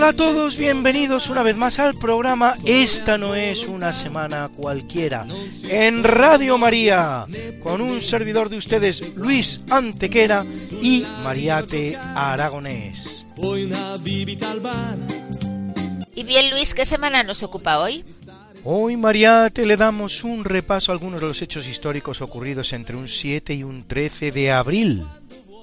Hola a todos, bienvenidos una vez más al programa Esta no es una semana cualquiera en Radio María con un servidor de ustedes Luis Antequera y Mariate Aragonés. Y bien, Luis, ¿qué semana nos ocupa hoy? Hoy Mariate le damos un repaso a algunos de los hechos históricos ocurridos entre un 7 y un 13 de abril.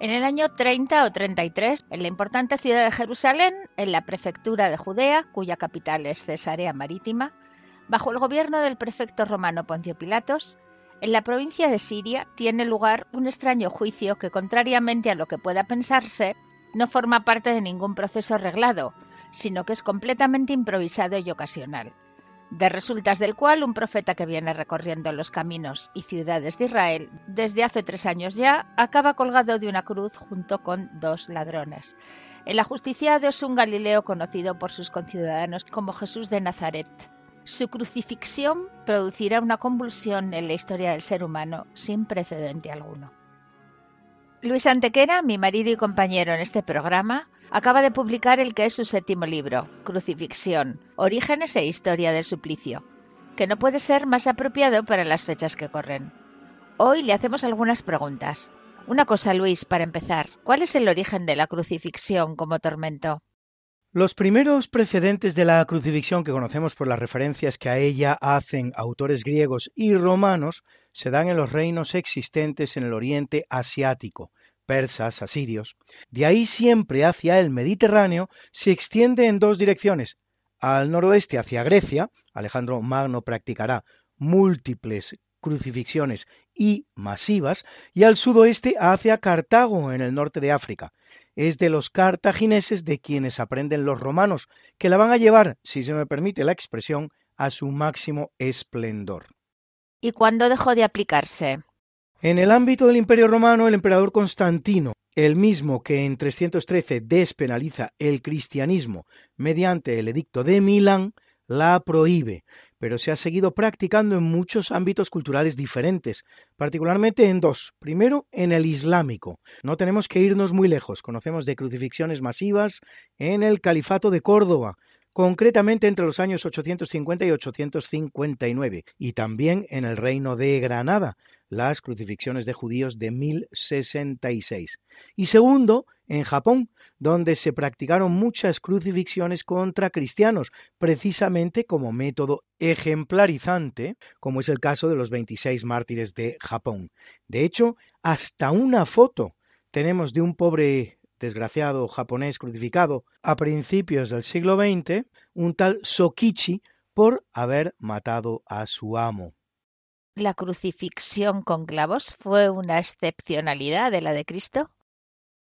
En el año 30 o 33, en la importante ciudad de Jerusalén, en la prefectura de Judea, cuya capital es Cesarea Marítima, bajo el gobierno del prefecto romano Poncio Pilatos, en la provincia de Siria tiene lugar un extraño juicio que, contrariamente a lo que pueda pensarse, no forma parte de ningún proceso arreglado, sino que es completamente improvisado y ocasional de resultas del cual un profeta que viene recorriendo los caminos y ciudades de Israel desde hace tres años ya acaba colgado de una cruz junto con dos ladrones. El ajusticiado es un Galileo conocido por sus conciudadanos como Jesús de Nazaret. Su crucifixión producirá una convulsión en la historia del ser humano sin precedente alguno. Luis Antequera, mi marido y compañero en este programa, acaba de publicar el que es su séptimo libro, Crucifixión, Orígenes e Historia del Suplicio, que no puede ser más apropiado para las fechas que corren. Hoy le hacemos algunas preguntas. Una cosa, Luis, para empezar, ¿cuál es el origen de la crucifixión como tormento? Los primeros precedentes de la crucifixión que conocemos por las referencias que a ella hacen autores griegos y romanos se dan en los reinos existentes en el oriente asiático, persas, asirios. De ahí siempre hacia el Mediterráneo se extiende en dos direcciones. Al noroeste hacia Grecia, Alejandro Magno practicará múltiples crucifixiones y masivas, y al sudoeste hacia Cartago, en el norte de África. Es de los cartagineses de quienes aprenden los romanos, que la van a llevar, si se me permite la expresión, a su máximo esplendor. ¿Y cuándo dejó de aplicarse? En el ámbito del Imperio Romano, el emperador Constantino, el mismo que en 313 despenaliza el cristianismo mediante el edicto de Milán, la prohíbe, pero se ha seguido practicando en muchos ámbitos culturales diferentes, particularmente en dos. Primero, en el islámico. No tenemos que irnos muy lejos. Conocemos de crucifixiones masivas en el Califato de Córdoba, concretamente entre los años 850 y 859, y también en el Reino de Granada, las crucifixiones de judíos de 1066. Y segundo, en Japón, donde se practicaron muchas crucifixiones contra cristianos, precisamente como método ejemplarizante, como es el caso de los 26 mártires de Japón. De hecho, hasta una foto tenemos de un pobre desgraciado japonés crucificado a principios del siglo XX, un tal Sokichi, por haber matado a su amo. ¿La crucifixión con clavos fue una excepcionalidad de la de Cristo?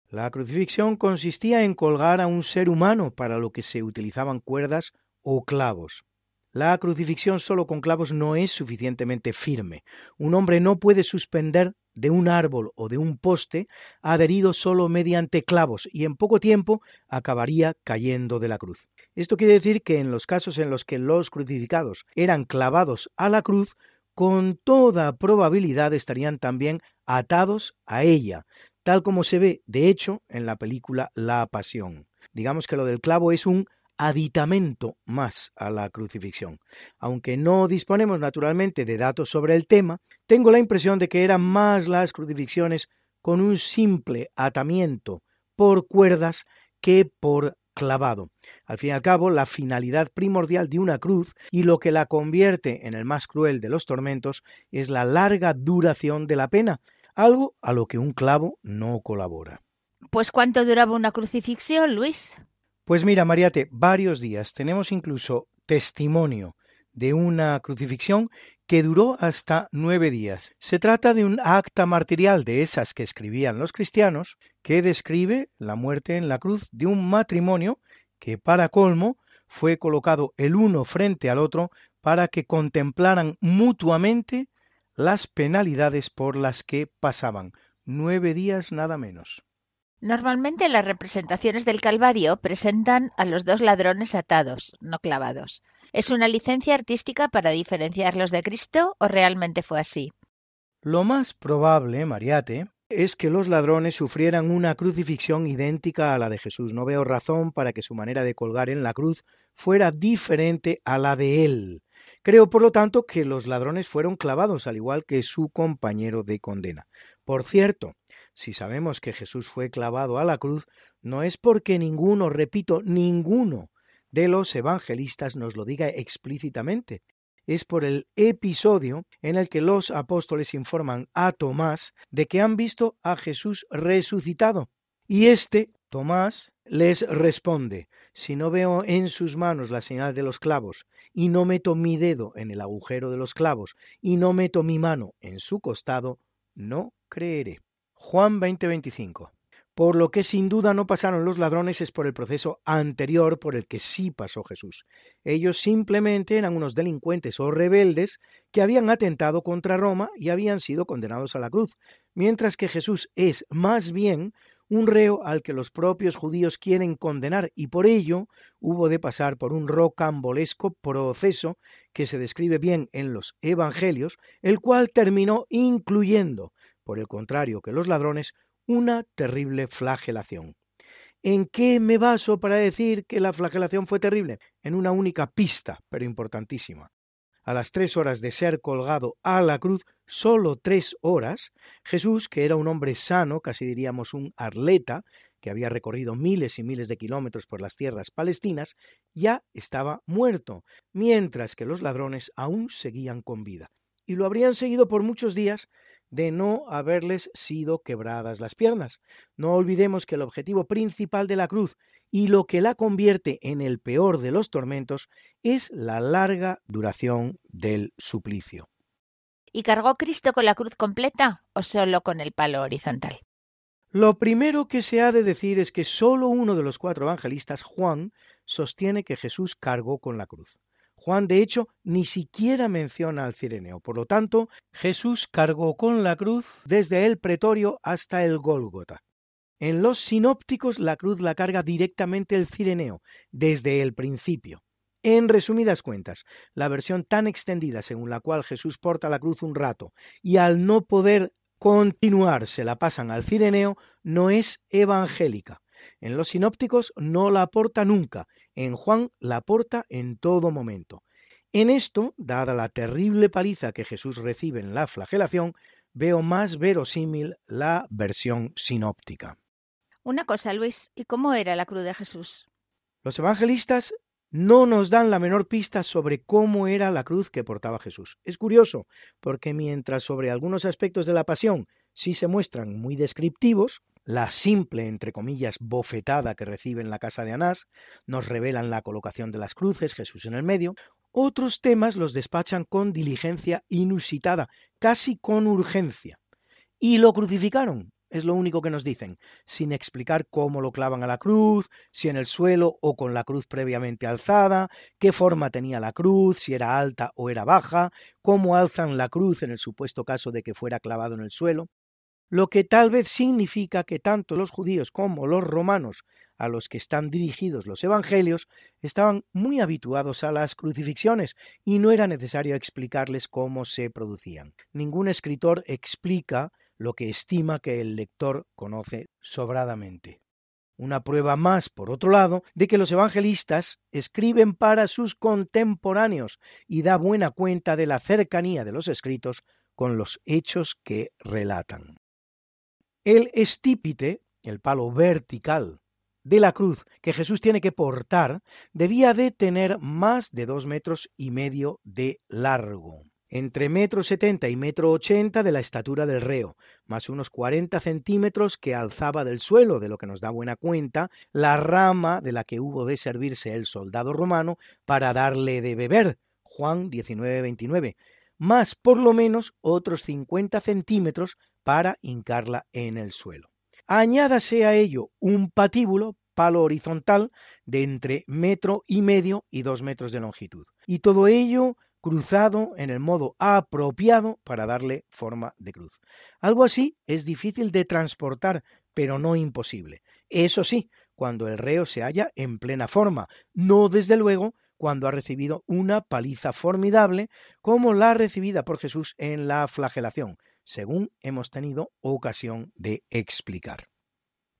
La crucifixión consistía en colgar a un ser humano para lo que se utilizaban cuerdas o clavos. La crucifixión solo con clavos no es suficientemente firme. Un hombre no puede suspender de un árbol o de un poste adherido solo mediante clavos y en poco tiempo acabaría cayendo de la cruz. Esto quiere decir que en los casos en los que los crucificados eran clavados a la cruz, con toda probabilidad estarían también atados a ella, tal como se ve, de hecho, en la película La Pasión. Digamos que lo del clavo es un aditamento más a la crucifixión. Aunque no disponemos naturalmente de datos sobre el tema, tengo la impresión de que eran más las crucifixiones con un simple atamiento por cuerdas que por clavado. Al fin y al cabo, la finalidad primordial de una cruz y lo que la convierte en el más cruel de los tormentos es la larga duración de la pena, algo a lo que un clavo no colabora. Pues ¿cuánto duraba una crucifixión, Luis? Pues mira, Mariate, varios días. Tenemos incluso testimonio de una crucifixión que duró hasta nueve días. Se trata de un acta martirial de esas que escribían los cristianos, que describe la muerte en la cruz de un matrimonio que, para colmo, fue colocado el uno frente al otro para que contemplaran mutuamente las penalidades por las que pasaban. Nueve días nada menos. Normalmente las representaciones del Calvario presentan a los dos ladrones atados, no clavados. ¿Es una licencia artística para diferenciarlos de Cristo o realmente fue así? Lo más probable, Mariate, es que los ladrones sufrieran una crucifixión idéntica a la de Jesús. No veo razón para que su manera de colgar en la cruz fuera diferente a la de él. Creo, por lo tanto, que los ladrones fueron clavados, al igual que su compañero de condena. Por cierto, si sabemos que Jesús fue clavado a la cruz, no es porque ninguno, repito, ninguno de los evangelistas nos lo diga explícitamente, es por el episodio en el que los apóstoles informan a Tomás de que han visto a Jesús resucitado. Y este, Tomás, les responde, si no veo en sus manos la señal de los clavos, y no meto mi dedo en el agujero de los clavos, y no meto mi mano en su costado, no creeré. Juan 20:25. Por lo que sin duda no pasaron los ladrones es por el proceso anterior por el que sí pasó Jesús. Ellos simplemente eran unos delincuentes o rebeldes que habían atentado contra Roma y habían sido condenados a la cruz, mientras que Jesús es más bien un reo al que los propios judíos quieren condenar y por ello hubo de pasar por un rocambolesco proceso que se describe bien en los Evangelios, el cual terminó incluyendo por el contrario que los ladrones, una terrible flagelación. ¿En qué me baso para decir que la flagelación fue terrible? En una única pista, pero importantísima. A las tres horas de ser colgado a la cruz, solo tres horas, Jesús, que era un hombre sano, casi diríamos un arleta, que había recorrido miles y miles de kilómetros por las tierras palestinas, ya estaba muerto, mientras que los ladrones aún seguían con vida. Y lo habrían seguido por muchos días de no haberles sido quebradas las piernas. No olvidemos que el objetivo principal de la cruz y lo que la convierte en el peor de los tormentos es la larga duración del suplicio. ¿Y cargó Cristo con la cruz completa o solo con el palo horizontal? Lo primero que se ha de decir es que solo uno de los cuatro evangelistas, Juan, sostiene que Jesús cargó con la cruz. Juan, de hecho, ni siquiera menciona al Cireneo. Por lo tanto, Jesús cargó con la cruz desde el pretorio hasta el Gólgota. En los sinópticos, la cruz la carga directamente el Cireneo, desde el principio. En resumidas cuentas, la versión tan extendida según la cual Jesús porta la cruz un rato y al no poder continuar se la pasan al Cireneo no es evangélica. En los sinópticos no la porta nunca en Juan la porta en todo momento. En esto, dada la terrible paliza que Jesús recibe en la flagelación, veo más verosímil la versión sinóptica. Una cosa, Luis, ¿y cómo era la cruz de Jesús? Los evangelistas no nos dan la menor pista sobre cómo era la cruz que portaba Jesús. Es curioso, porque mientras sobre algunos aspectos de la pasión sí se muestran muy descriptivos, la simple, entre comillas, bofetada que recibe en la casa de Anás, nos revelan la colocación de las cruces, Jesús en el medio, Otros temas los despachan con diligencia inusitada, casi con urgencia. Y lo crucificaron, es lo único que nos dicen, sin explicar cómo lo clavan a la cruz, si en el suelo o con la cruz previamente alzada, qué forma tenía la cruz, si era alta o era baja, cómo alzan la cruz en el supuesto caso de que fuera clavado en el suelo lo que tal vez significa que tanto los judíos como los romanos a los que están dirigidos los evangelios estaban muy habituados a las crucifixiones y no era necesario explicarles cómo se producían. Ningún escritor explica lo que estima que el lector conoce sobradamente. Una prueba más, por otro lado, de que los evangelistas escriben para sus contemporáneos y da buena cuenta de la cercanía de los escritos con los hechos que relatan. El estípite, el palo vertical de la cruz que Jesús tiene que portar, debía de tener más de dos metros y medio de largo, entre metro setenta y metro ochenta de la estatura del reo, más unos cuarenta centímetros que alzaba del suelo, de lo que nos da buena cuenta la rama de la que hubo de servirse el soldado romano para darle de beber, Juan 19:29, más por lo menos otros cincuenta centímetros para hincarla en el suelo. Añádase a ello un patíbulo, palo horizontal, de entre metro y medio y dos metros de longitud. Y todo ello cruzado en el modo apropiado para darle forma de cruz. Algo así es difícil de transportar, pero no imposible. Eso sí, cuando el reo se halla en plena forma, no desde luego cuando ha recibido una paliza formidable como la recibida por Jesús en la flagelación, según hemos tenido ocasión de explicar.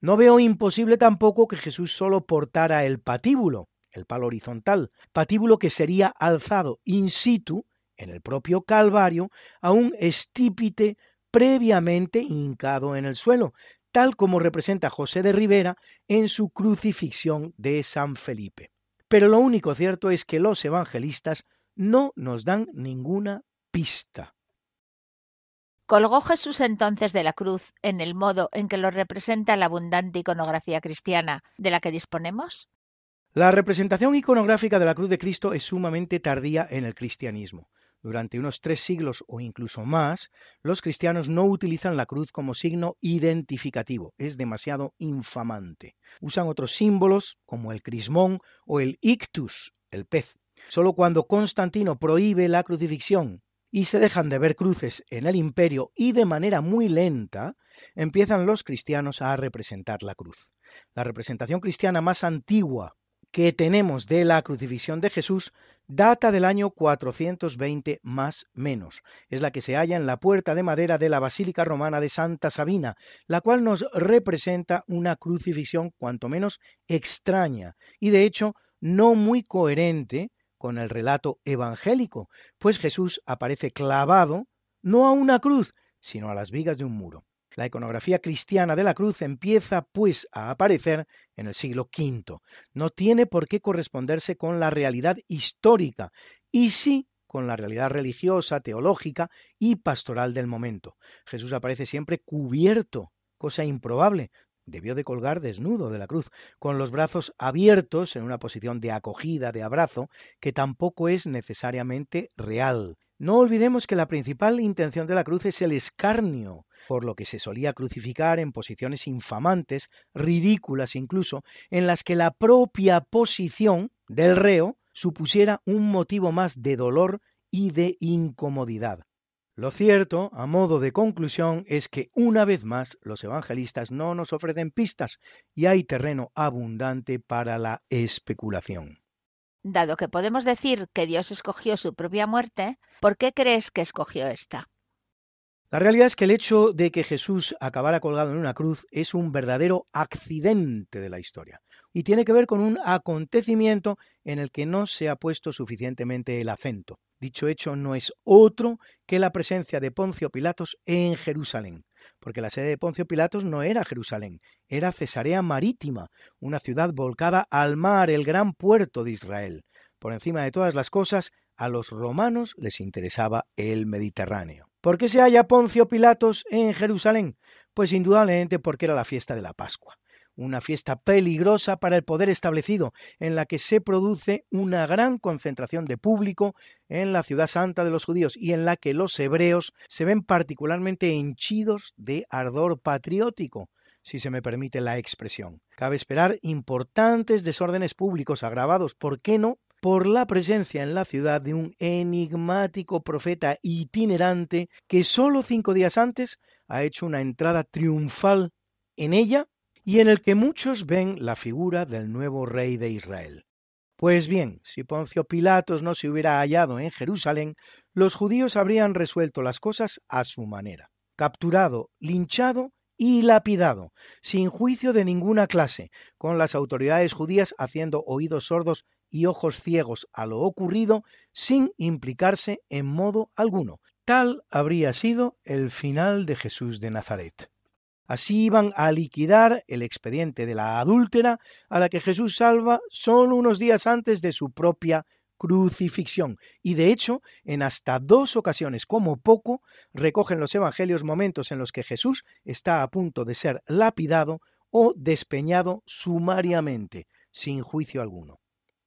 No veo imposible tampoco que Jesús solo portara el patíbulo, el palo horizontal, patíbulo que sería alzado in situ, en el propio Calvario, a un estípite previamente hincado en el suelo, tal como representa José de Rivera en su crucifixión de San Felipe. Pero lo único cierto es que los evangelistas no nos dan ninguna pista. ¿Colgó Jesús entonces de la cruz en el modo en que lo representa la abundante iconografía cristiana de la que disponemos? La representación iconográfica de la cruz de Cristo es sumamente tardía en el cristianismo. Durante unos tres siglos o incluso más, los cristianos no utilizan la cruz como signo identificativo, es demasiado infamante. Usan otros símbolos como el crismón o el ictus, el pez. Solo cuando Constantino prohíbe la crucifixión y se dejan de ver cruces en el imperio y de manera muy lenta empiezan los cristianos a representar la cruz. La representación cristiana más antigua que tenemos de la crucifixión de Jesús data del año 420 más menos. Es la que se halla en la puerta de madera de la Basílica Romana de Santa Sabina, la cual nos representa una crucifixión cuanto menos extraña y de hecho no muy coherente con el relato evangélico, pues Jesús aparece clavado no a una cruz, sino a las vigas de un muro. La iconografía cristiana de la cruz empieza, pues, a aparecer en el siglo V. No tiene por qué corresponderse con la realidad histórica, y sí con la realidad religiosa, teológica y pastoral del momento. Jesús aparece siempre cubierto, cosa improbable, debió de colgar desnudo de la cruz, con los brazos abiertos en una posición de acogida, de abrazo, que tampoco es necesariamente real. No olvidemos que la principal intención de la cruz es el escarnio, por lo que se solía crucificar en posiciones infamantes, ridículas incluso, en las que la propia posición del reo supusiera un motivo más de dolor y de incomodidad. Lo cierto, a modo de conclusión, es que una vez más los evangelistas no nos ofrecen pistas y hay terreno abundante para la especulación. Dado que podemos decir que Dios escogió su propia muerte, ¿por qué crees que escogió esta? La realidad es que el hecho de que Jesús acabara colgado en una cruz es un verdadero accidente de la historia y tiene que ver con un acontecimiento en el que no se ha puesto suficientemente el acento. Dicho hecho no es otro que la presencia de Poncio Pilatos en Jerusalén, porque la sede de Poncio Pilatos no era Jerusalén, era Cesarea Marítima, una ciudad volcada al mar, el gran puerto de Israel. Por encima de todas las cosas, a los romanos les interesaba el Mediterráneo. ¿Por qué se halla Poncio Pilatos en Jerusalén? Pues indudablemente porque era la fiesta de la Pascua una fiesta peligrosa para el poder establecido, en la que se produce una gran concentración de público en la ciudad santa de los judíos y en la que los hebreos se ven particularmente henchidos de ardor patriótico, si se me permite la expresión. Cabe esperar importantes desórdenes públicos agravados, ¿por qué no?, por la presencia en la ciudad de un enigmático profeta itinerante que solo cinco días antes ha hecho una entrada triunfal en ella y en el que muchos ven la figura del nuevo rey de Israel. Pues bien, si Poncio Pilatos no se hubiera hallado en Jerusalén, los judíos habrían resuelto las cosas a su manera, capturado, linchado y lapidado, sin juicio de ninguna clase, con las autoridades judías haciendo oídos sordos y ojos ciegos a lo ocurrido, sin implicarse en modo alguno. Tal habría sido el final de Jesús de Nazaret. Así iban a liquidar el expediente de la adúltera a la que Jesús salva solo unos días antes de su propia crucifixión. Y de hecho, en hasta dos ocasiones como poco, recogen los evangelios momentos en los que Jesús está a punto de ser lapidado o despeñado sumariamente, sin juicio alguno.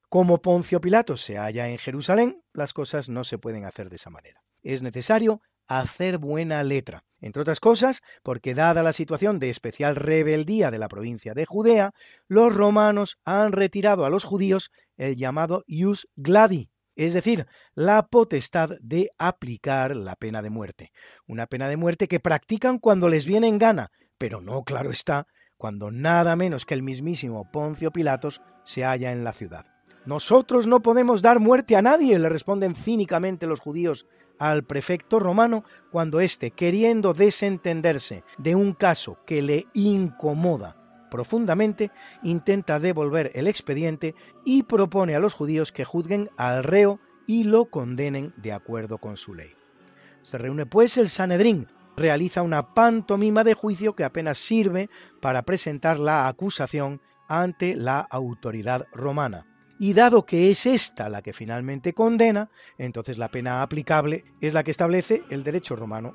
Como Poncio Pilato se halla en Jerusalén, las cosas no se pueden hacer de esa manera. Es necesario hacer buena letra, entre otras cosas porque dada la situación de especial rebeldía de la provincia de Judea, los romanos han retirado a los judíos el llamado ius gladi, es decir, la potestad de aplicar la pena de muerte, una pena de muerte que practican cuando les viene en gana, pero no, claro está, cuando nada menos que el mismísimo Poncio Pilatos se halla en la ciudad. Nosotros no podemos dar muerte a nadie, le responden cínicamente los judíos al prefecto romano cuando éste, queriendo desentenderse de un caso que le incomoda profundamente, intenta devolver el expediente y propone a los judíos que juzguen al reo y lo condenen de acuerdo con su ley. Se reúne pues el Sanedrín, realiza una pantomima de juicio que apenas sirve para presentar la acusación ante la autoridad romana y dado que es esta la que finalmente condena, entonces la pena aplicable es la que establece el derecho romano.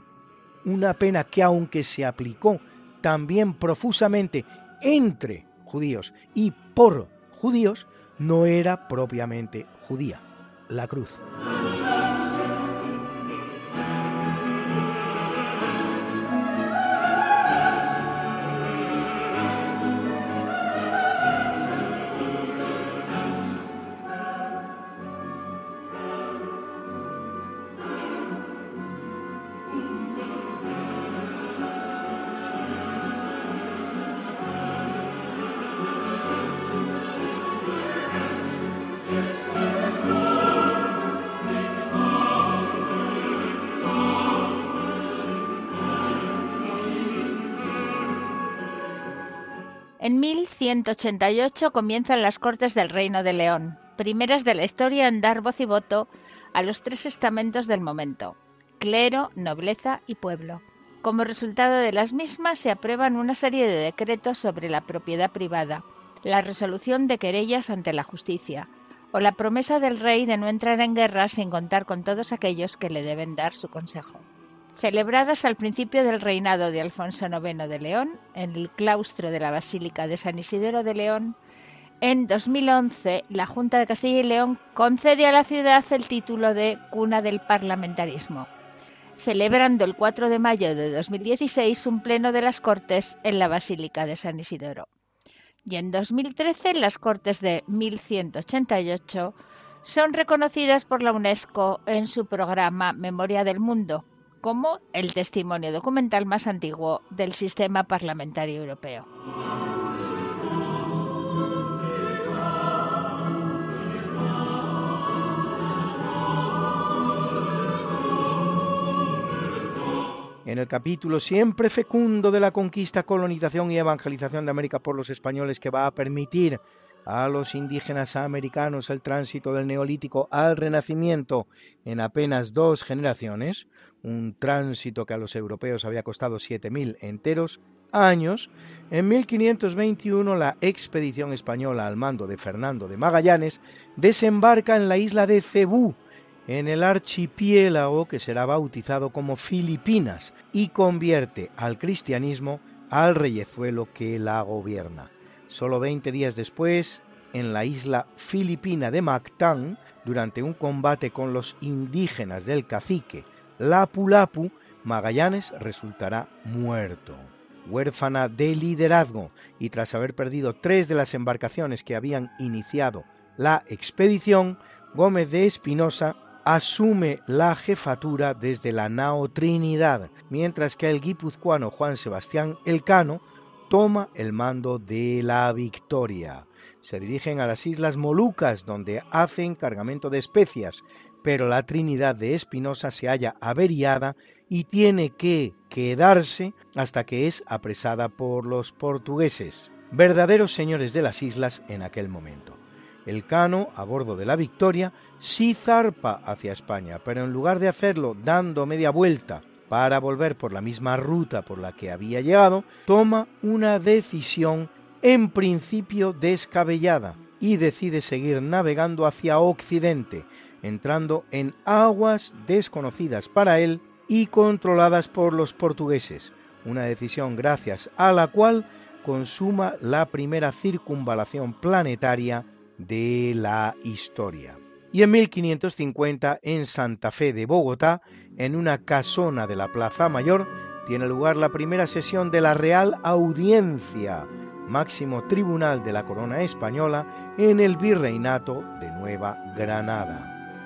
Una pena que aunque se aplicó también profusamente entre judíos y por judíos, no era propiamente judía, la cruz. En 1188 comienzan las Cortes del Reino de León, primeras de la historia en dar voz y voto a los tres estamentos del momento, clero, nobleza y pueblo. Como resultado de las mismas se aprueban una serie de decretos sobre la propiedad privada, la resolución de querellas ante la justicia, o la promesa del rey de no entrar en guerra sin contar con todos aquellos que le deben dar su consejo celebradas al principio del reinado de Alfonso IX de León en el claustro de la Basílica de San Isidoro de León, en 2011 la Junta de Castilla y León concede a la ciudad el título de Cuna del Parlamentarismo, celebrando el 4 de mayo de 2016 un pleno de las Cortes en la Basílica de San Isidoro. Y en 2013 las Cortes de 1188 son reconocidas por la UNESCO en su programa Memoria del Mundo, como el testimonio documental más antiguo del sistema parlamentario europeo. En el capítulo siempre fecundo de la conquista, colonización y evangelización de América por los españoles que va a permitir a los indígenas americanos el tránsito del neolítico al renacimiento en apenas dos generaciones, un tránsito que a los europeos había costado 7.000 enteros años, en 1521 la expedición española al mando de Fernando de Magallanes desembarca en la isla de Cebú, en el archipiélago que será bautizado como Filipinas y convierte al cristianismo al reyezuelo que la gobierna. Solo 20 días después, en la isla filipina de Mactán, durante un combate con los indígenas del cacique Lapu Lapu, Magallanes resultará muerto. Huérfana de liderazgo y tras haber perdido tres de las embarcaciones que habían iniciado la expedición, Gómez de Espinosa asume la jefatura desde la nao Trinidad, mientras que el guipuzcoano Juan Sebastián Elcano toma el mando de la Victoria. Se dirigen a las Islas Molucas, donde hacen cargamento de especias, pero la Trinidad de Espinosa se halla averiada y tiene que quedarse hasta que es apresada por los portugueses, verdaderos señores de las islas en aquel momento. El Cano, a bordo de la Victoria, sí zarpa hacia España, pero en lugar de hacerlo dando media vuelta para volver por la misma ruta por la que había llegado, toma una decisión en principio descabellada y decide seguir navegando hacia Occidente, entrando en aguas desconocidas para él y controladas por los portugueses, una decisión gracias a la cual consuma la primera circunvalación planetaria de la historia. Y en 1550, en Santa Fe de Bogotá, en una casona de la Plaza Mayor, tiene lugar la primera sesión de la Real Audiencia, máximo tribunal de la corona española en el virreinato de Nueva Granada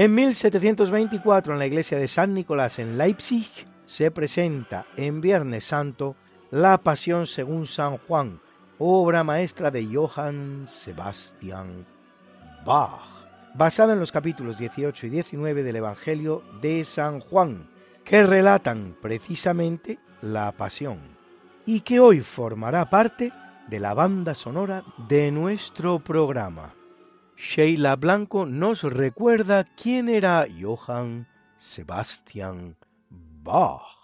En 1724, en la iglesia de San Nicolás en Leipzig, se presenta en Viernes Santo La Pasión según San Juan, obra maestra de Johann Sebastian Bach, basada en los capítulos 18 y 19 del Evangelio de San Juan, que relatan precisamente la Pasión, y que hoy formará parte de la banda sonora de nuestro programa. Sheila Blanco nos recuerda quién era Johann Sebastian Bach.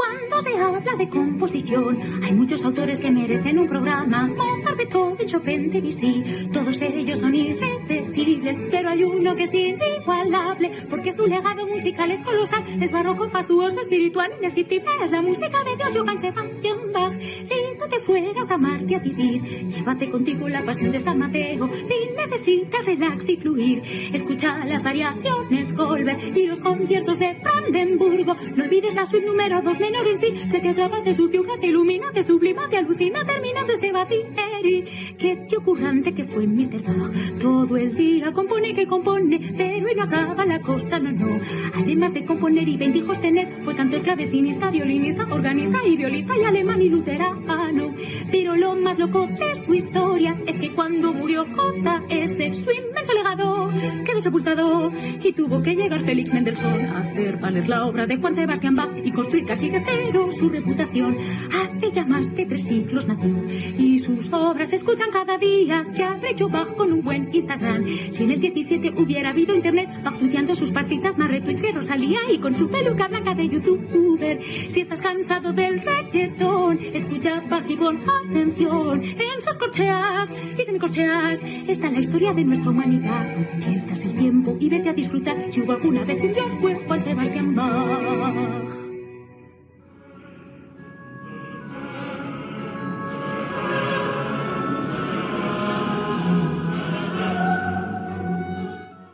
Cuando se habla de composición, hay muchos autores que merecen un programa. Mozart, Beethoven, Chopin, Debussy, todos ellos son irrepetibles, pero hay uno que es inigualable, porque su legado musical es colosal, es barroco, fastuoso, espiritual, indescriptible, es la música de Dios Johann Sebastian Bach. Si tú te fueras a Marte a vivir, llévate contigo la pasión de San Mateo, si necesitas relax y fluir, escucha las variaciones Goldberg y los conciertos de Brandenburgo, no olvides la suite número 2 menor en sí, que te atrapa, te subyuga, te ilumina, te sublima, te alucina, terminando este batideri. Que te ocurrante que fue Mr. Bach. Todo el día compone que compone, pero y no acaba la cosa, no, no. Además de componer y veinte hijos tener, fue cantor, clavecinista, violinista, organista y violista y alemán y luterano. Pero lo más loco de su historia es que cuando murió J.S., su inmenso legado quedó sepultado y tuvo que llegar Félix Mendelssohn a hacer valer la obra de Juan Sebastián Bach y construir casi pero su reputación hace ya más de tres siglos nació y sus obras se escuchan cada día que ha hecho Bach con un buen Instagram. Si en el 17 hubiera habido internet, Bach tuiteando sus partitas más retweets que Rosalía y con su peluca blanca de youtuber. Si estás cansado del reggaetón, escucha Bach y con atención en sus corcheas y semicorcheas está la historia de nuestra humanidad. Pierdas el tiempo y vete a disfrutar si hubo alguna vez un Dios fue Juan Sebastián Bach.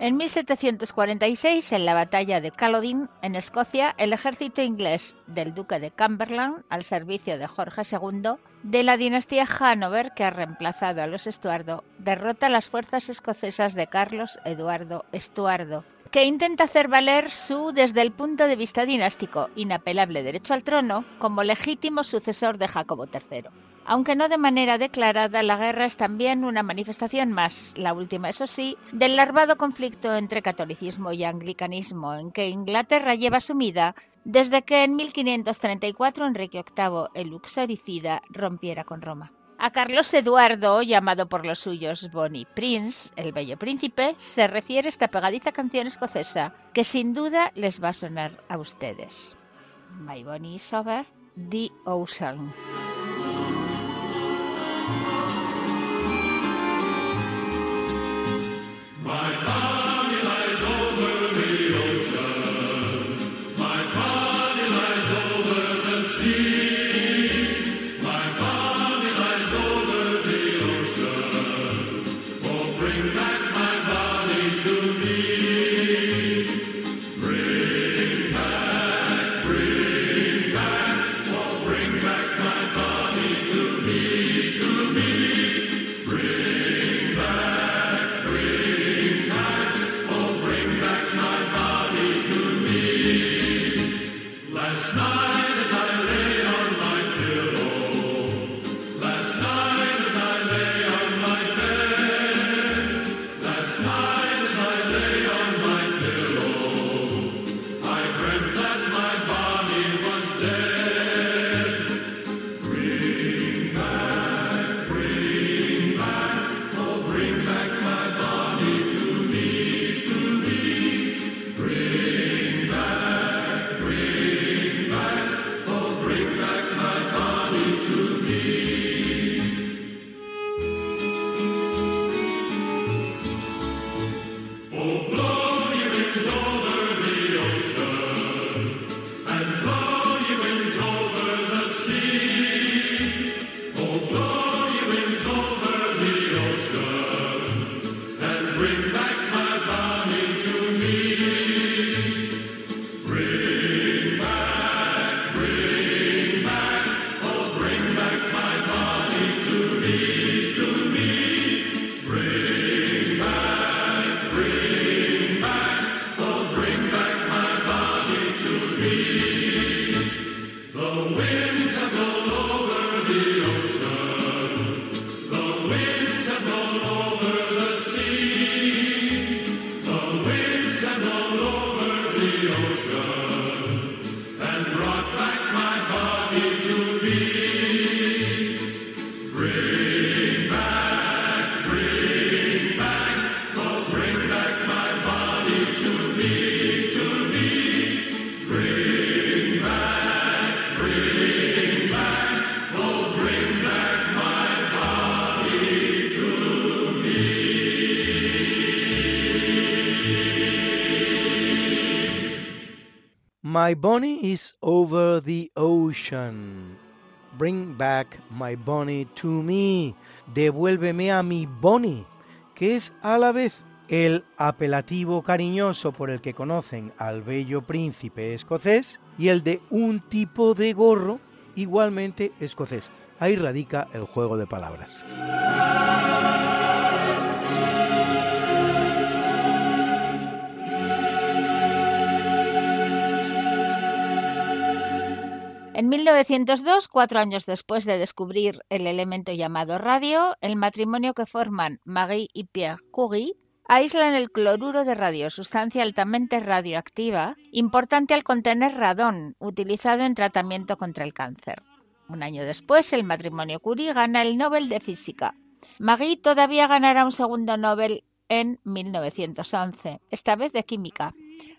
En 1746, en la batalla de Culloden, en Escocia, el ejército inglés del duque de Cumberland, al servicio de Jorge II, de la dinastía Hanover, que ha reemplazado a los Estuardo, derrota las fuerzas escocesas de Carlos Eduardo Estuardo, que intenta hacer valer su, desde el punto de vista dinástico, inapelable derecho al trono como legítimo sucesor de Jacobo III. Aunque no de manera declarada, la guerra es también una manifestación más, la última eso sí, del larvado conflicto entre catolicismo y anglicanismo en que Inglaterra lleva sumida desde que en 1534 Enrique VIII, el luxoricida, rompiera con Roma. A Carlos Eduardo, llamado por los suyos Bonnie Prince, el bello príncipe, se refiere esta pegadiza canción escocesa que sin duda les va a sonar a ustedes. My Bonnie is over the ocean. My Bonnie is over the ocean. Bring back my Bonnie to me. Devuélveme a mi Bonnie, que es a la vez el apelativo cariñoso por el que conocen al bello príncipe escocés y el de un tipo de gorro igualmente escocés. Ahí radica el juego de palabras. En 1902, cuatro años después de descubrir el elemento llamado radio, el matrimonio que forman Marie y Pierre Curie aíslan el cloruro de radio, sustancia altamente radioactiva, importante al contener radón, utilizado en tratamiento contra el cáncer. Un año después, el matrimonio Curie gana el Nobel de Física. Marie todavía ganará un segundo Nobel en 1911, esta vez de Química,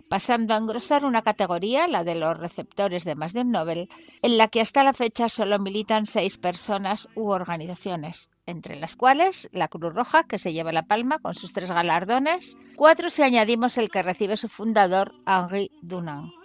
pasando a engrosar una categoría, la de los receptores de más de un Nobel, en la que hasta la fecha solo militan seis personas u organizaciones, entre las cuales la Cruz Roja, que se lleva la palma con sus tres galardones, cuatro si añadimos el que recibe su fundador, Henri Dunant.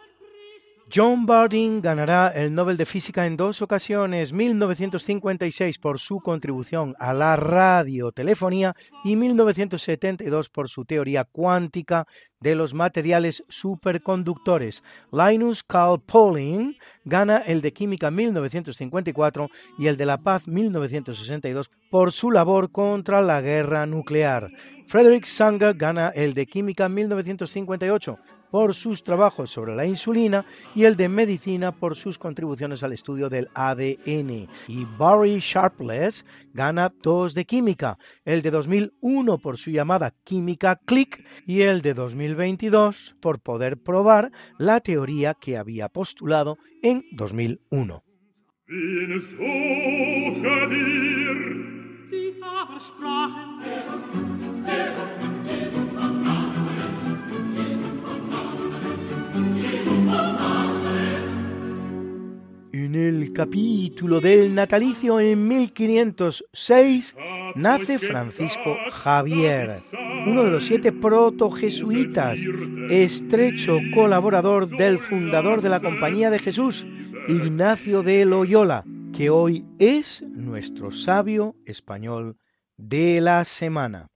John Bardeen ganará el Nobel de Física en dos ocasiones, 1956 por su contribución a la radiotelefonía y 1972 por su teoría cuántica de los materiales superconductores. Linus Carl Pauling gana el de Química 1954 y el de la Paz 1962 por su labor contra la guerra nuclear. Frederick Sanger gana el de Química 1958 por sus trabajos sobre la insulina y el de medicina por sus contribuciones al estudio del ADN. Y Barry Sharpless gana dos de química, el de 2001 por su llamada química click y el de 2022 por poder probar la teoría que había postulado en 2001. En el capítulo del natalicio en 1506 nace Francisco Javier, uno de los siete proto-jesuitas, estrecho colaborador del fundador de la Compañía de Jesús, Ignacio de Loyola, que hoy es nuestro sabio español de la semana.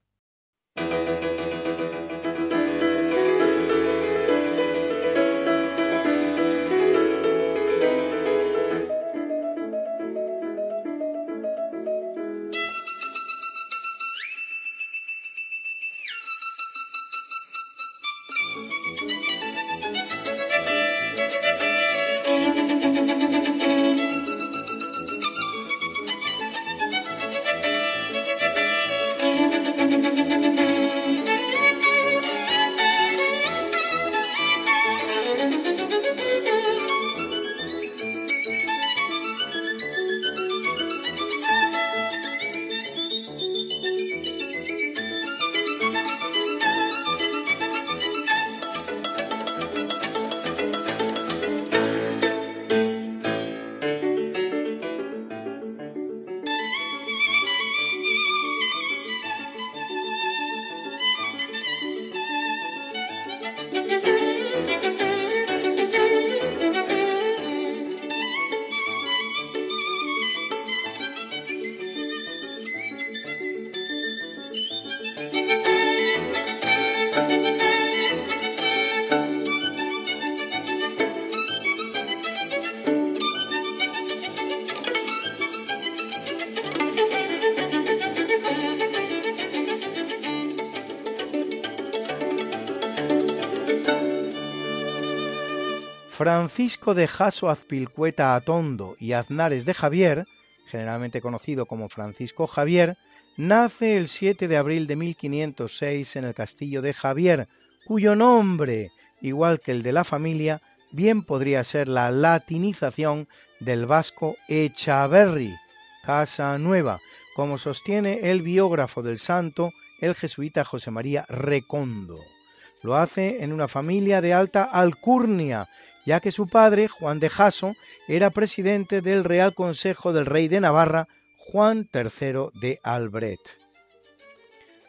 Francisco de Jaso Azpilcueta Atondo y Aznares de Javier, generalmente conocido como Francisco Javier, nace el 7 de abril de 1506 en el castillo de Javier, cuyo nombre, igual que el de la familia, bien podría ser la latinización del vasco Echaverri, Casa Nueva, como sostiene el biógrafo del santo, el jesuita José María Recondo. Lo hace en una familia de alta alcurnia ya que su padre, Juan de Jaso, era presidente del Real Consejo del Rey de Navarra, Juan III de Albret.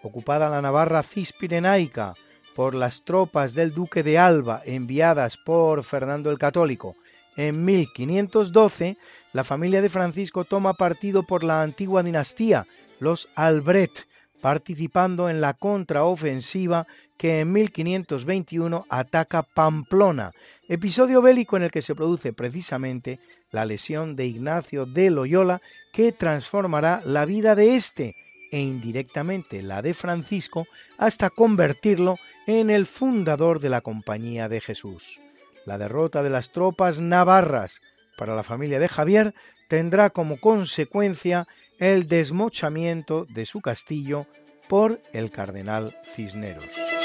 Ocupada la Navarra cispirenaica por las tropas del duque de Alba enviadas por Fernando el Católico en 1512, la familia de Francisco toma partido por la antigua dinastía, los Albret, participando en la contraofensiva que en 1521 ataca Pamplona, episodio bélico en el que se produce precisamente la lesión de Ignacio de Loyola que transformará la vida de éste e indirectamente la de Francisco hasta convertirlo en el fundador de la Compañía de Jesús. La derrota de las tropas navarras para la familia de Javier tendrá como consecuencia el desmochamiento de su castillo por el cardenal Cisneros.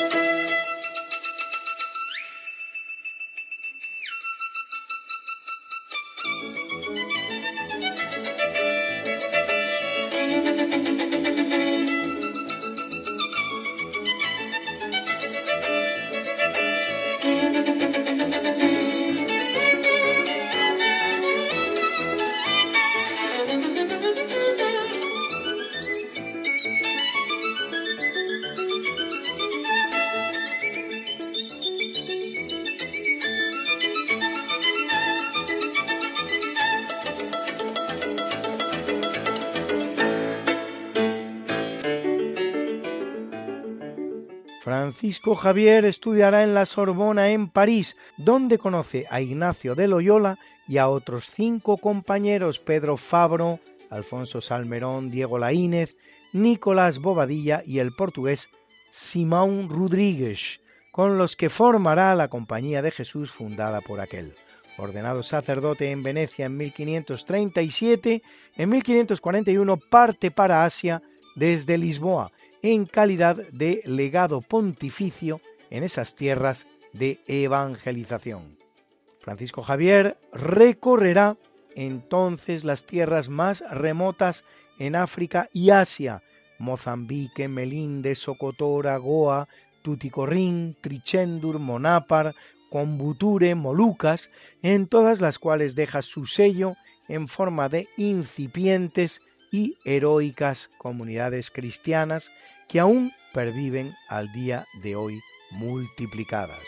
Francisco Javier estudiará en la Sorbona en París, donde conoce a Ignacio de Loyola y a otros cinco compañeros, Pedro Fabro, Alfonso Salmerón, Diego Laínez, Nicolás Bobadilla y el portugués Simão Rodríguez, con los que formará la Compañía de Jesús fundada por aquel. Ordenado sacerdote en Venecia en 1537, en 1541 parte para Asia desde Lisboa en calidad de legado pontificio en esas tierras de evangelización. Francisco Javier recorrerá entonces las tierras más remotas en África y Asia, Mozambique, Melinde, Socotora, Goa, Tuticorín, Trichendur, Monapar, Combuture, Molucas, en todas las cuales deja su sello en forma de incipientes y heroicas comunidades cristianas que aún perviven al día de hoy multiplicadas.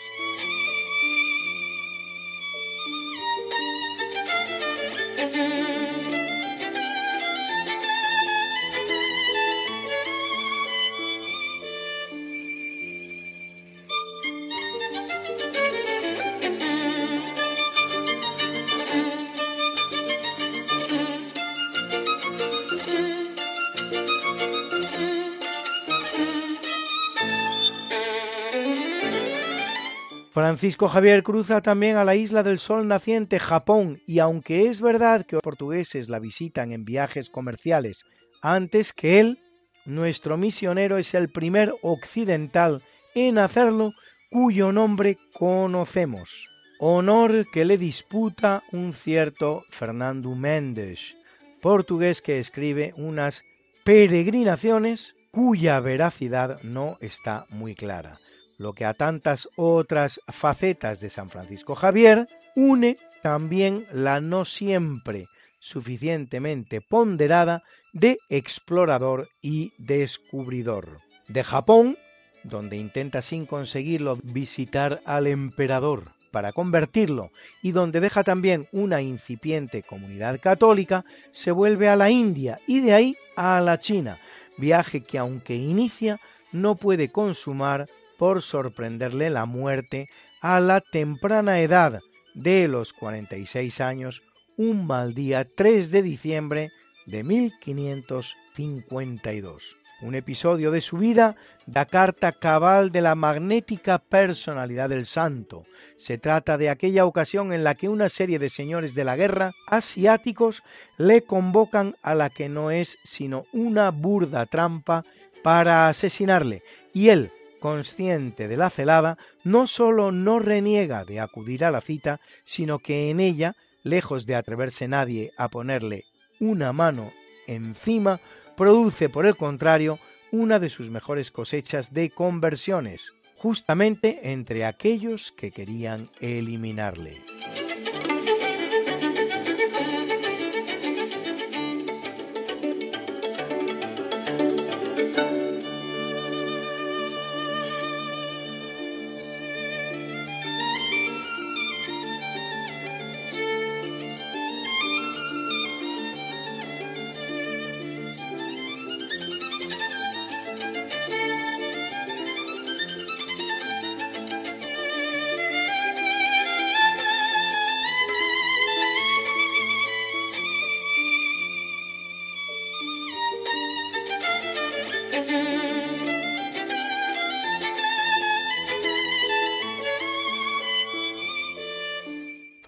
Francisco Javier cruza también a la isla del Sol naciente, Japón, y aunque es verdad que los portugueses la visitan en viajes comerciales antes que él, nuestro misionero es el primer occidental en hacerlo cuyo nombre conocemos, honor que le disputa un cierto Fernando Mendes, portugués que escribe unas peregrinaciones cuya veracidad no está muy clara lo que a tantas otras facetas de San Francisco Javier une también la no siempre suficientemente ponderada de explorador y descubridor. De Japón, donde intenta sin conseguirlo visitar al emperador para convertirlo y donde deja también una incipiente comunidad católica, se vuelve a la India y de ahí a la China, viaje que aunque inicia no puede consumar por sorprenderle la muerte a la temprana edad de los 46 años, un mal día 3 de diciembre de 1552. Un episodio de su vida da carta cabal de la magnética personalidad del santo. Se trata de aquella ocasión en la que una serie de señores de la guerra asiáticos le convocan a la que no es sino una burda trampa para asesinarle, y él, consciente de la celada, no sólo no reniega de acudir a la cita, sino que en ella, lejos de atreverse nadie a ponerle una mano encima, produce por el contrario una de sus mejores cosechas de conversiones, justamente entre aquellos que querían eliminarle.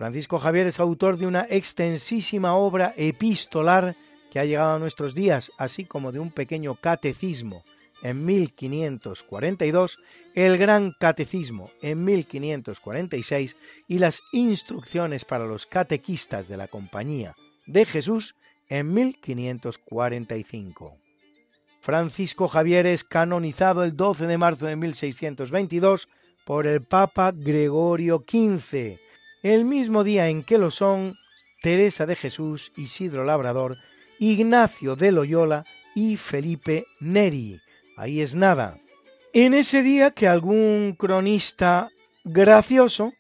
Francisco Javier es autor de una extensísima obra epistolar que ha llegado a nuestros días, así como de un pequeño catecismo en 1542, el Gran Catecismo en 1546 y las instrucciones para los catequistas de la Compañía de Jesús en 1545. Francisco Javier es canonizado el 12 de marzo de 1622 por el Papa Gregorio XV el mismo día en que lo son Teresa de Jesús, Isidro Labrador, Ignacio de Loyola y Felipe Neri. Ahí es nada. En ese día que algún cronista gracioso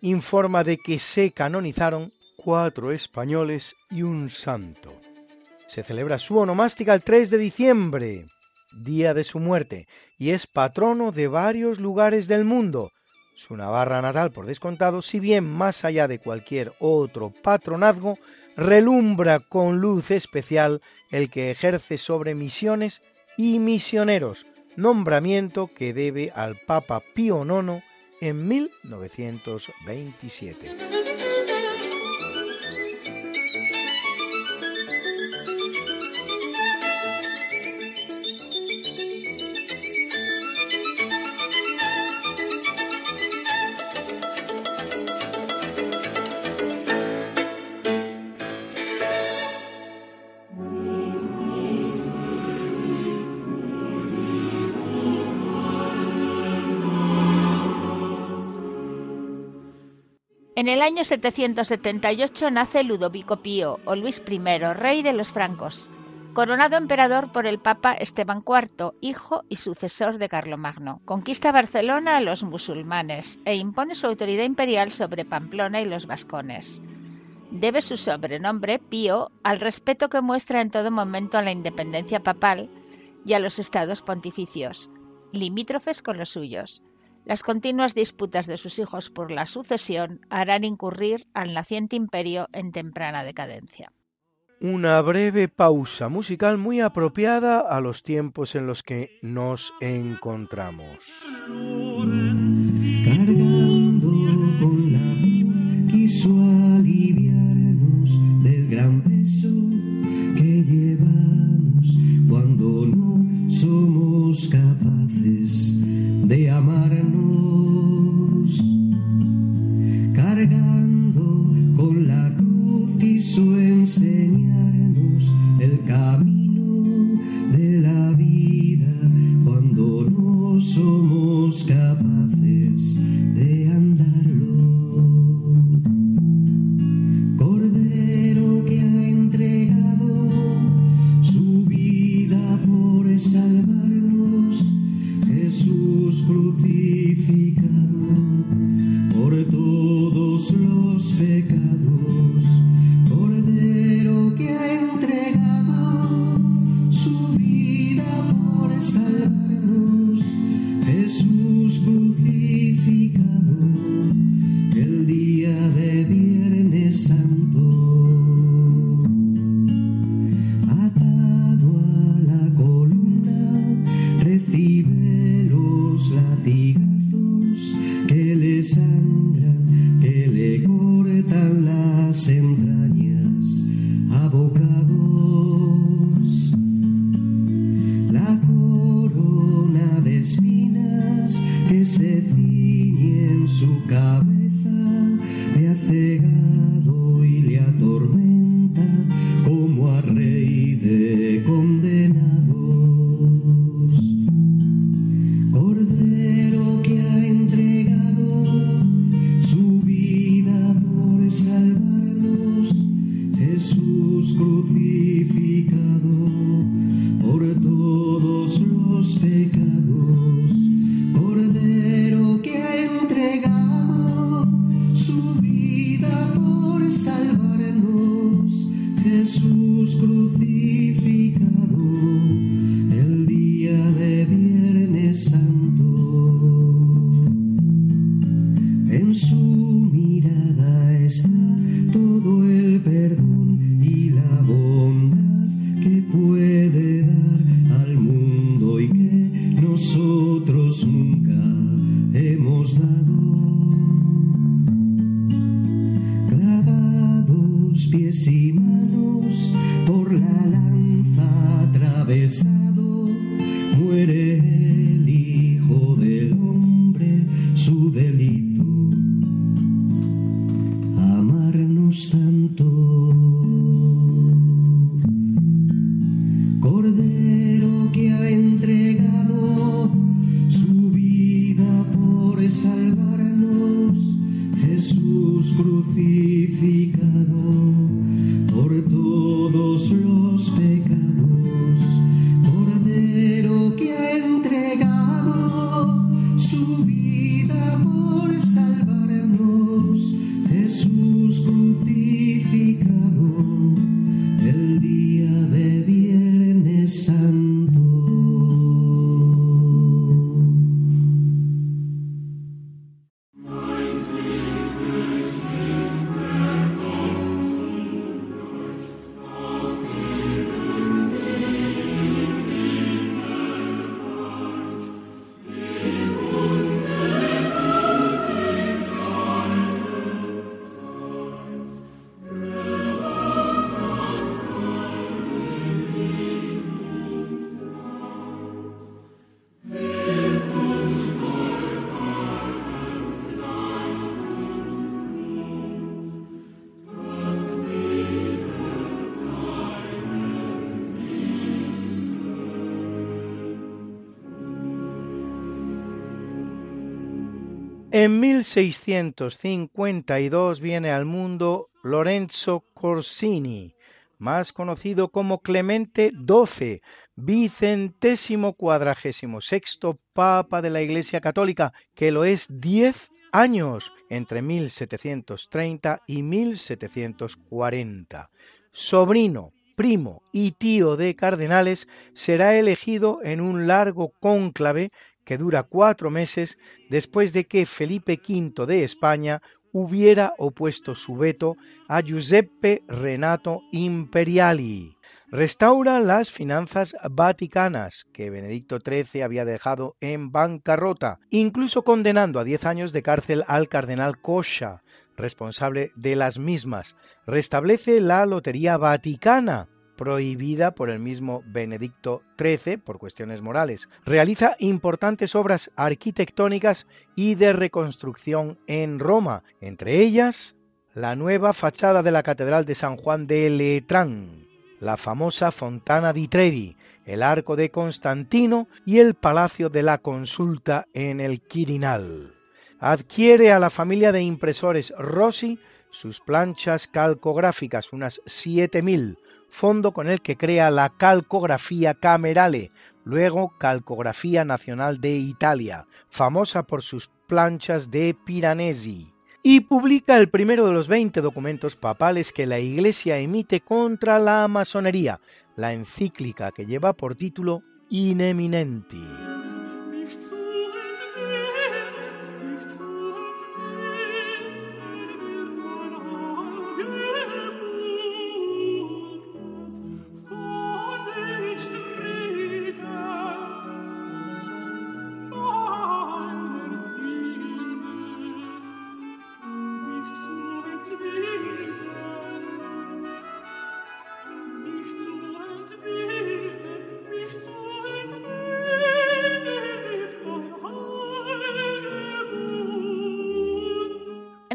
informa de que se canonizaron cuatro españoles y un santo. Se celebra su onomástica el 3 de diciembre, día de su muerte, y es patrono de varios lugares del mundo, su Navarra natal por descontado, si bien más allá de cualquier otro patronazgo, relumbra con luz especial el que ejerce sobre misiones y misioneros, nombramiento que debe al Papa Pío IX en 1927. El año 778 nace Ludovico Pío, o Luis I, rey de los francos, coronado emperador por el Papa Esteban IV, hijo y sucesor de Carlomagno. Conquista Barcelona a los musulmanes e impone su autoridad imperial sobre Pamplona y los vascones. Debe su sobrenombre, Pío, al respeto que muestra en todo momento a la independencia papal y a los estados pontificios, limítrofes con los suyos. Las continuas disputas de sus hijos por la sucesión harán incurrir al naciente imperio en temprana decadencia. Una breve pausa musical muy apropiada a los tiempos en los que nos encontramos. Cargando con la quiso aliviarnos del gran peso que cuando no somos capaces de amarnos, cargando con la cruz quiso enseñarnos el camino de la vida cuando no somos paradise. En 1652 viene al mundo Lorenzo Corsini, más conocido como Clemente XII, vicentésimo cuadragésimo sexto Papa de la Iglesia Católica, que lo es diez años entre 1730 y 1740. Sobrino, primo y tío de cardenales, será elegido en un largo cónclave que dura cuatro meses después de que Felipe V de España hubiera opuesto su veto a Giuseppe Renato Imperiali. Restaura las finanzas vaticanas que Benedicto XIII había dejado en bancarrota, incluso condenando a diez años de cárcel al cardenal Coscia, responsable de las mismas. Restablece la Lotería Vaticana, prohibida por el mismo Benedicto XIII por cuestiones morales. Realiza importantes obras arquitectónicas y de reconstrucción en Roma, entre ellas la nueva fachada de la Catedral de San Juan de Letrán, la famosa Fontana di Trevi, el Arco de Constantino y el Palacio de la Consulta en el Quirinal. Adquiere a la familia de impresores Rossi sus planchas calcográficas, unas 7.000, fondo con el que crea la calcografía camerale, luego Calcografía Nacional de Italia, famosa por sus planchas de Piranesi, y publica el primero de los 20 documentos papales que la Iglesia emite contra la masonería, la encíclica que lleva por título Ineminenti.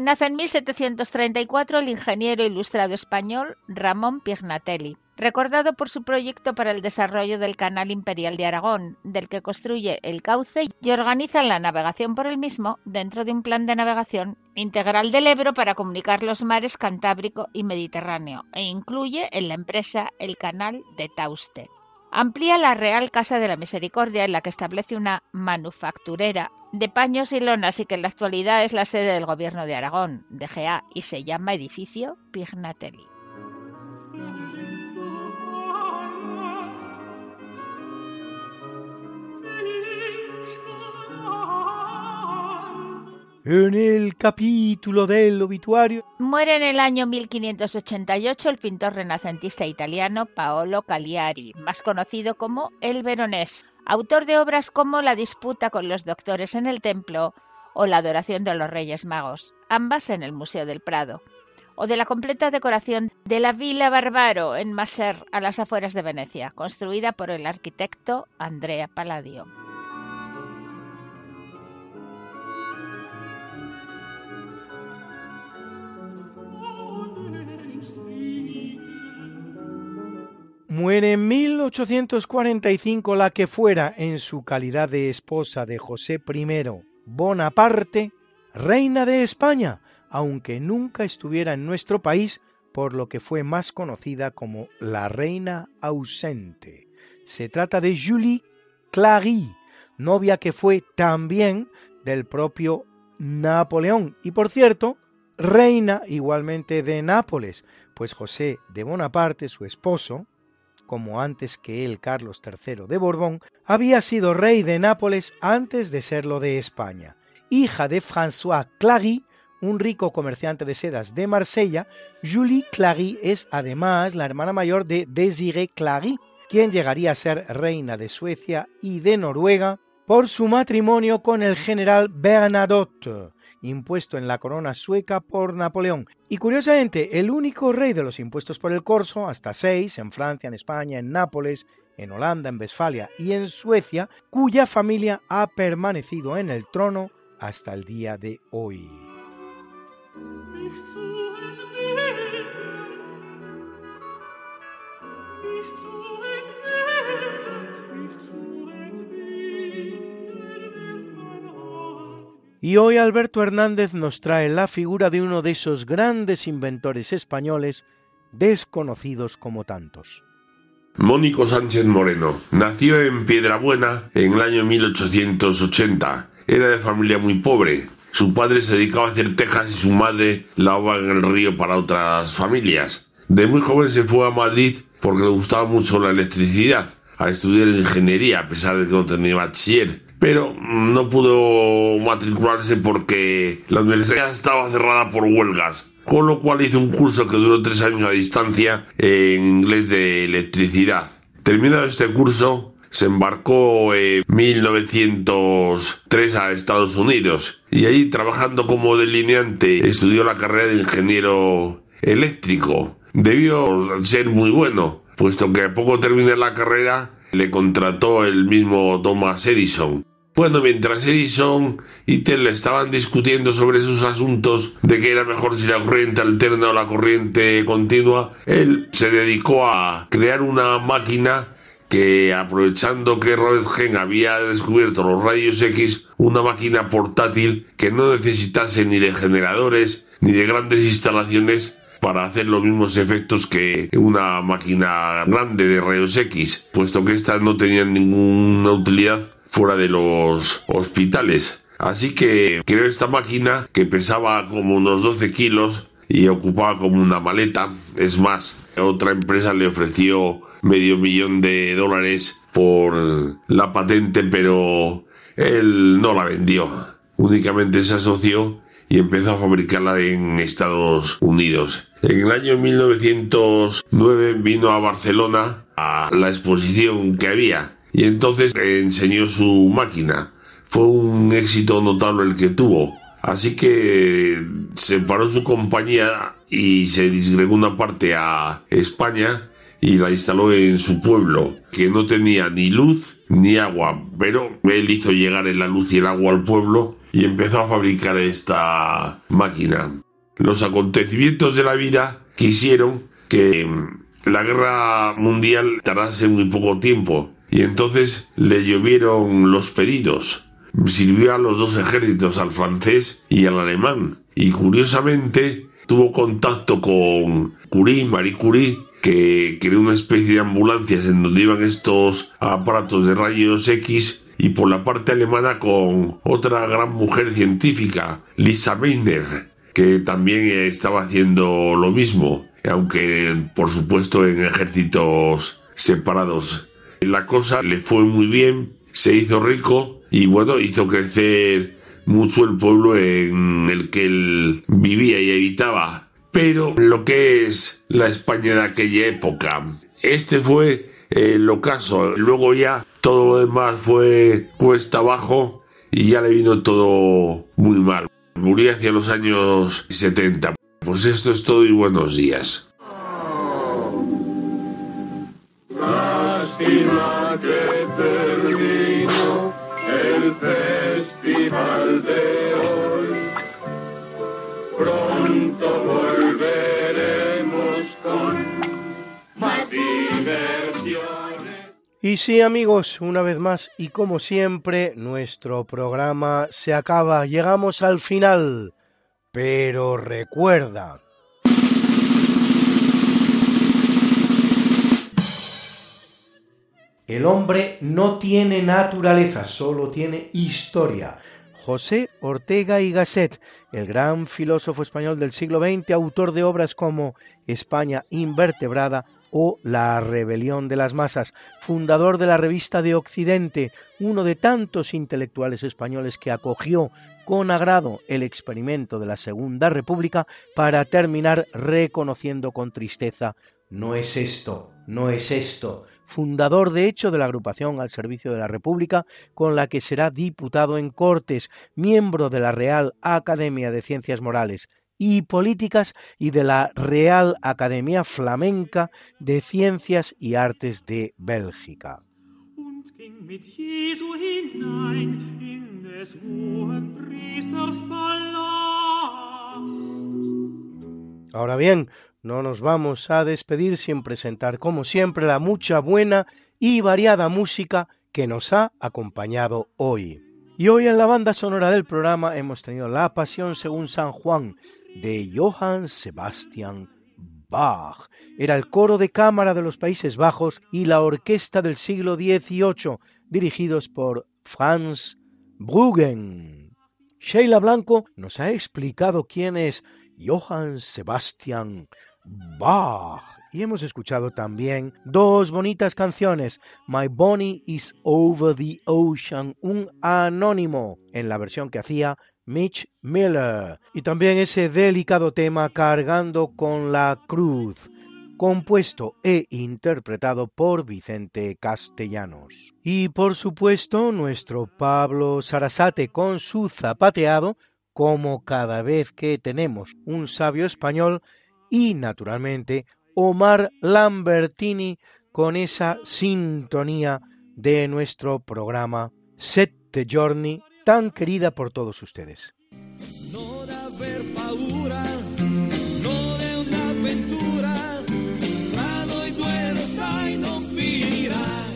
Nace en 1734 el ingeniero ilustrado español Ramón Pignatelli, recordado por su proyecto para el desarrollo del Canal Imperial de Aragón, del que construye el cauce y organiza la navegación por el mismo dentro de un plan de navegación integral del Ebro para comunicar los mares Cantábrico y Mediterráneo, e incluye en la empresa el Canal de Tauste. Amplía la Real Casa de la Misericordia, en la que establece una manufacturera de paños y lonas y que en la actualidad es la sede del Gobierno de Aragón, DGA, y se llama Edificio Pignatelli. En el capítulo del obituario. Muere en el año 1588 el pintor renacentista italiano Paolo Cagliari, más conocido como el Veronés, autor de obras como La disputa con los doctores en el templo o La adoración de los Reyes Magos, ambas en el Museo del Prado, o de la completa decoración de la Villa Barbaro en Maser, a las afueras de Venecia, construida por el arquitecto Andrea Palladio. Muere en 1845 la que fuera, en su calidad de esposa de José I Bonaparte, reina de España, aunque nunca estuviera en nuestro país, por lo que fue más conocida como la reina ausente. Se trata de Julie Clary, novia que fue también del propio Napoleón y por cierto, reina igualmente de Nápoles, pues José de Bonaparte, su esposo, como antes que él Carlos III de Borbón, había sido rey de Nápoles antes de serlo de España. Hija de François Clary, un rico comerciante de sedas de Marsella, Julie Clary es además la hermana mayor de Désiré Clary, quien llegaría a ser reina de Suecia y de Noruega por su matrimonio con el general Bernadotte, impuesto en la corona sueca por Napoleón. Y curiosamente, el único rey de los impuestos por el corso, hasta seis, en Francia, en España, en Nápoles, en Holanda, en Westfalia y en Suecia, cuya familia ha permanecido en el trono hasta el día de hoy. Y hoy Alberto Hernández nos trae la figura de uno de esos grandes inventores españoles desconocidos como tantos. Mónico Sánchez Moreno nació en Piedrabuena en el año 1880. Era de familia muy pobre. Su padre se dedicaba a hacer tejas y su madre lavaba en el río para otras familias. De muy joven se fue a Madrid porque le gustaba mucho la electricidad, a estudiar ingeniería a pesar de que no tenía bachiller. Pero no pudo matricularse porque la universidad estaba cerrada por huelgas con lo cual hizo un curso que duró tres años a distancia en inglés de electricidad. Terminado este curso, se embarcó en 1903 a Estados Unidos y allí trabajando como delineante estudió la carrera de ingeniero eléctrico. Debió ser muy bueno, puesto que a poco terminé la carrera le contrató el mismo Thomas Edison. Bueno, mientras Edison y Tesla estaban discutiendo sobre sus asuntos de que era mejor si la corriente alterna o la corriente continua, él se dedicó a crear una máquina que aprovechando que Röntgen había descubierto los rayos X, una máquina portátil que no necesitase ni de generadores ni de grandes instalaciones para hacer los mismos efectos que una máquina grande de rayos X, puesto que estas no tenían ninguna utilidad fuera de los hospitales. Así que creo esta máquina que pesaba como unos 12 kilos y ocupaba como una maleta. Es más, otra empresa le ofreció medio millón de dólares por la patente, pero él no la vendió. Únicamente se asoció y empezó a fabricarla en Estados Unidos. En el año 1909 vino a Barcelona a la exposición que había y entonces enseñó su máquina. Fue un éxito notable el que tuvo. Así que separó su compañía y se disgregó una parte a España y la instaló en su pueblo, que no tenía ni luz ni agua, pero él hizo llegar la luz y el agua al pueblo y empezó a fabricar esta máquina. Los acontecimientos de la vida quisieron que la guerra mundial tardase muy poco tiempo y entonces le llovieron los pedidos. Sirvió a los dos ejércitos, al francés y al alemán. Y curiosamente tuvo contacto con Curie, Marie Curie, que creó una especie de ambulancias en donde iban estos aparatos de rayos X y por la parte alemana con otra gran mujer científica, Lisa Meitner, que también estaba haciendo lo mismo, aunque por supuesto en ejércitos separados. La cosa le fue muy bien, se hizo rico y bueno, hizo crecer mucho el pueblo en el que él vivía y habitaba. Pero lo que es la España de aquella época, este fue el ocaso. Luego ya todo lo demás fue cuesta abajo y ya le vino todo muy mal. Murió hacia los años 70. Pues esto es todo y buenos días. que terminó el festival de hoy. Pronto volveremos con más. Y sí amigos, una vez más y como siempre, nuestro programa se acaba, llegamos al final. Pero recuerda, El hombre no tiene naturaleza, solo tiene historia. José Ortega y Gasset, el gran filósofo español del siglo XX, autor de obras como España invertebrada o La rebelión de las masas, fundador de la revista de Occidente, uno de tantos intelectuales españoles que acogió con agrado el experimento de la Segunda República para terminar reconociendo con tristeza no es esto, no es esto, fundador de hecho de la agrupación al servicio de la República, con la que será diputado en Cortes, miembro de la Real Academia de Ciencias Morales y Políticas y de la Real Academia Flamenca de Ciencias y Artes de Bélgica. Ahora bien, no nos vamos a despedir sin presentar, como siempre, la mucha buena y variada música que nos ha acompañado hoy. Y hoy en la banda sonora del programa hemos tenido La Pasión según San Juan de Johann Sebastian Bach. Era el coro de cámara de los Países Bajos y la orquesta del siglo XVIII, dirigidos por Franz Bruggen. Sheila Blanco nos ha explicado quién es Johann Sebastian Bach. Y hemos escuchado también dos bonitas canciones, My Bonnie is Over the Ocean, un anónimo, en la versión que hacía Mitch Miller, y también ese delicado tema Cargando con la Cruz, compuesto e interpretado por Vicente Castellanos. Y por supuesto nuestro Pablo Sarasate con su zapateado, como cada vez que tenemos un sabio español, y naturalmente Omar Lambertini con esa sintonía de nuestro programa Set the Journey tan querida por todos ustedes.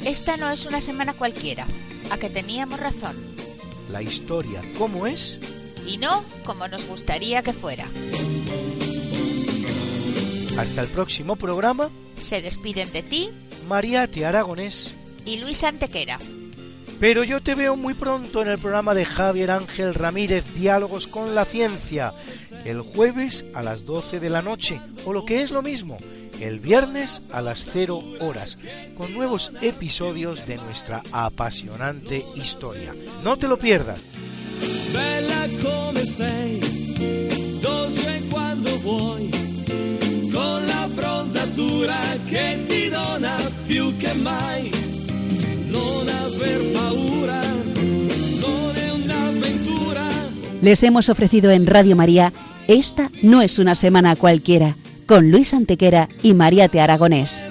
Esta no es una semana cualquiera, a que teníamos razón. La historia, ¿cómo es? Y no como nos gustaría que fuera. Hasta el próximo programa. Se despiden de ti. Mariate Aragonés. Y Luis Antequera. Pero yo te veo muy pronto en el programa de Javier Ángel Ramírez, Diálogos con la Ciencia, el jueves a las 12 de la noche, o lo que es lo mismo, el viernes a las 0 horas, con nuevos episodios de nuestra apasionante historia. No te lo pierdas. Bella dolce con la dona mai. Les hemos ofrecido en Radio María Esta no es una semana cualquiera con Luis Antequera y Mariate Aragonés.